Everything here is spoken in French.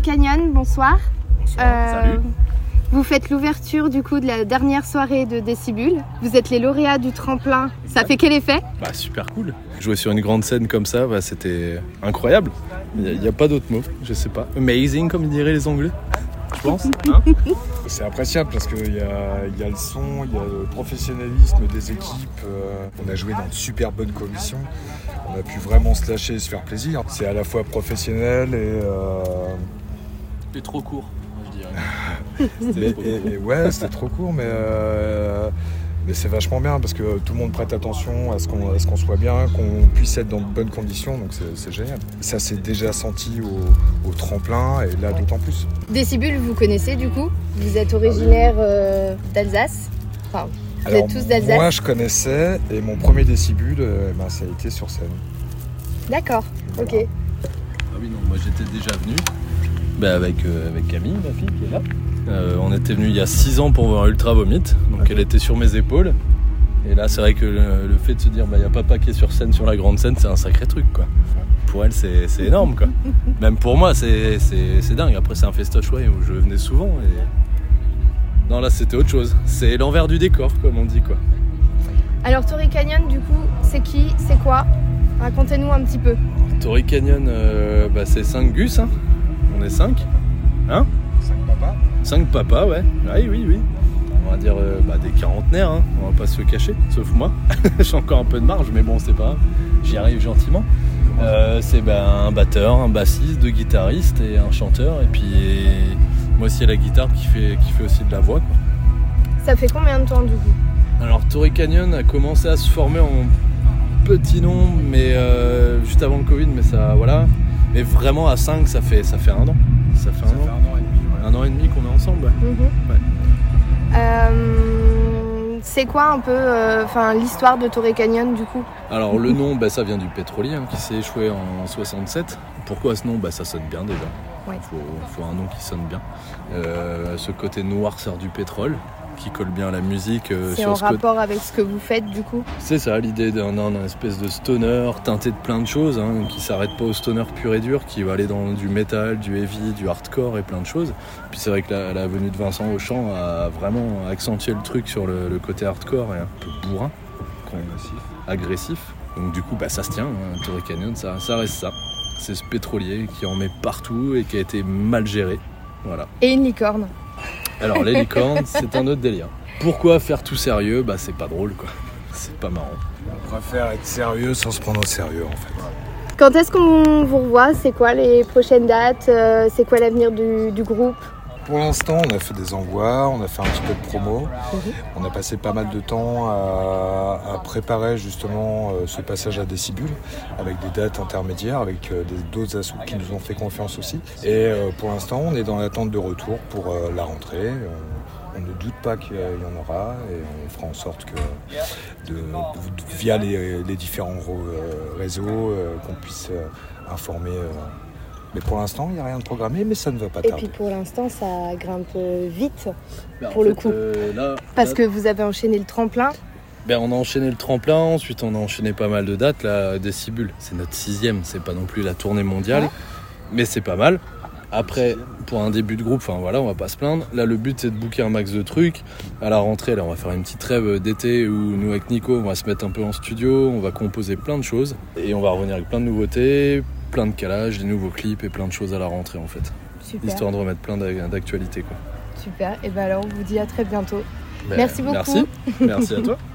Canyon, bonsoir. Salut. Vous faites l'ouverture du coup de la dernière soirée de Décibule. Vous êtes les lauréats du tremplin. Ça fait quel effet? Bah super cool. Jouer sur une grande scène comme ça, bah, c'était incroyable. Il n'y a, pas d'autre mot, je sais pas. Amazing comme diraient les Anglais, je pense. hein? C'est appréciable parce qu'il y a, il y a le son, il y a le professionnalisme des équipes. euh, on a joué dans de super bonnes conditions. On a pu vraiment se lâcher et se faire plaisir. C'est à la fois professionnel et, euh, C'était trop court, je dirais. et- et- et ouais, c'était trop court, mais, euh, mais c'est vachement bien parce que tout le monde prête attention à ce qu'on à ce qu'on soit bien, qu'on puisse être dans de bonnes conditions, donc c'est génial. Ça s'est déjà senti au, au tremplin et là d'autant plus. Décibule, vous connaissez du coup? Vous êtes originaire euh, d'Alsace? Enfin, vous Alors, êtes tous d'Alsace? moi je connaissais et mon premier décibule, euh, ben, ça a été sur scène. D'accord, ok. Ah oui, non, moi j'étais déjà venu. Bah, avec, euh, avec Camille, ma fille qui est là. Euh, on était venu il y a 6 ans pour voir Ultra Vomit, donc elle était sur mes épaules. Et là, c'est vrai que le, le fait de se dire, bah, il y a papa qui est sur scène, sur la grande scène, c'est un sacré truc, quoi. Pour elle, c'est énorme, quoi. Même pour moi, c'est dingue. Après, c'est un festoche, ouais, où je venais souvent. Et... Non, là, c'était autre chose. C'est l'envers du décor, comme on dit, quoi. Alors Torrey Canyon, du coup, c'est qui C'est quoi? Racontez-nous un petit peu. Torrey Canyon, euh, bah, c'est 5 gus, hein. On est 5. Hein 5 papas 5 papas, ouais. Oui, oui, oui. On va dire euh, bah, des quarantenaires, hein. on va pas se cacher, sauf moi. J'ai encore un peu de marge, mais bon, c'est pas grave. J'y arrive gentiment. Euh, c'est bah, un batteur, un bassiste, deux guitaristes et un chanteur. Et puis moi aussi, la guitare qui fait, qui fait aussi de la voix. quoi. Ça fait combien de temps du coup? Alors, Torrey Canyon a commencé à se former en petit nombre, mais euh, juste avant le Covid, mais ça, voilà. Mais vraiment à 5, ça fait, ça fait un an. Ça fait un an. an et demi. Un an et demi qu'on est ensemble, ouais. Mhm. Euh, c'est quoi un peu euh, enfin, l'histoire de Torrey Canyon du coup? Alors le nom, bah, ça vient du pétrolier hein, qui s'est échoué en 67. Pourquoi ce nom? Bah, Ça sonne bien déjà. Ouais. faut, faut un nom qui sonne bien. Euh, ce côté noirceur du pétrole qui colle bien à la musique. euh, C'est en ce rapport avec ce que vous faites du coup C'est ça l'idée d'un espèce de stoner teinté de plein de choses, hein, qui s'arrête pas au stoner pur et dur, qui va aller dans du métal, du heavy, du hardcore et plein de choses. Puis c'est vrai que la, la venue de Vincent Auchan a vraiment accentué le truc sur le, le côté hardcore et un peu bourrin, agressif. Donc du coup bah, ça se tient, hein, Torrey Canyon, ça, ça reste ça. C'est ce pétrolier qui en met partout et qui a été mal géré. Voilà. Et une licorne. Alors les licornes, c'est un autre délire. Pourquoi faire tout sérieux? Bah c'est pas drôle quoi. C'est pas marrant. On préfère être sérieux sans se prendre au sérieux en fait. Quand est-ce qu'on vous revoit? C'est quoi les prochaines dates? Euh, C'est quoi l'avenir du, du groupe? Pour l'instant, on a fait des envois, on a fait un petit peu de promo. On a passé pas mal de temps à, à préparer justement euh, ce passage à Décibule avec des dates intermédiaires, avec euh, d'autres assos qui nous ont fait confiance aussi. Et euh, pour l'instant, on est dans l'attente de retour pour la rentrée. On, on ne doute pas qu'il y en aura et on fera en sorte que de- de- via les, les différents réseaux qu'on puisse informer. Mais pour l'instant, il n'y a rien de programmé, mais ça ne va pas Et tarder. puis pour l'instant, ça grimpe vite Bah, Pour le fait, coup. euh, là, parce là, que vous avez enchaîné le tremplin. ben, on a enchaîné le tremplin, ensuite on a enchaîné pas mal de dates. Là, Décibule, c'est notre sixième, c'est pas non plus la tournée mondiale, Ouais. mais c'est pas mal. Après, pour un début de groupe, enfin voilà, on va pas se plaindre. Là, le but c'est de booker un max de trucs. À la rentrée, là, on va faire une petite trêve d'été où nous, avec Nico, on va se mettre un peu en studio, on va composer plein de choses et on va revenir avec plein de nouveautés, plein de calages, des nouveaux clips et plein de choses à la rentrée en fait. Super. Histoire de remettre plein d'ac- d'actualités quoi. Super. Et ben alors, on vous dit à très bientôt. Ben, Merci beaucoup. Merci, merci à toi.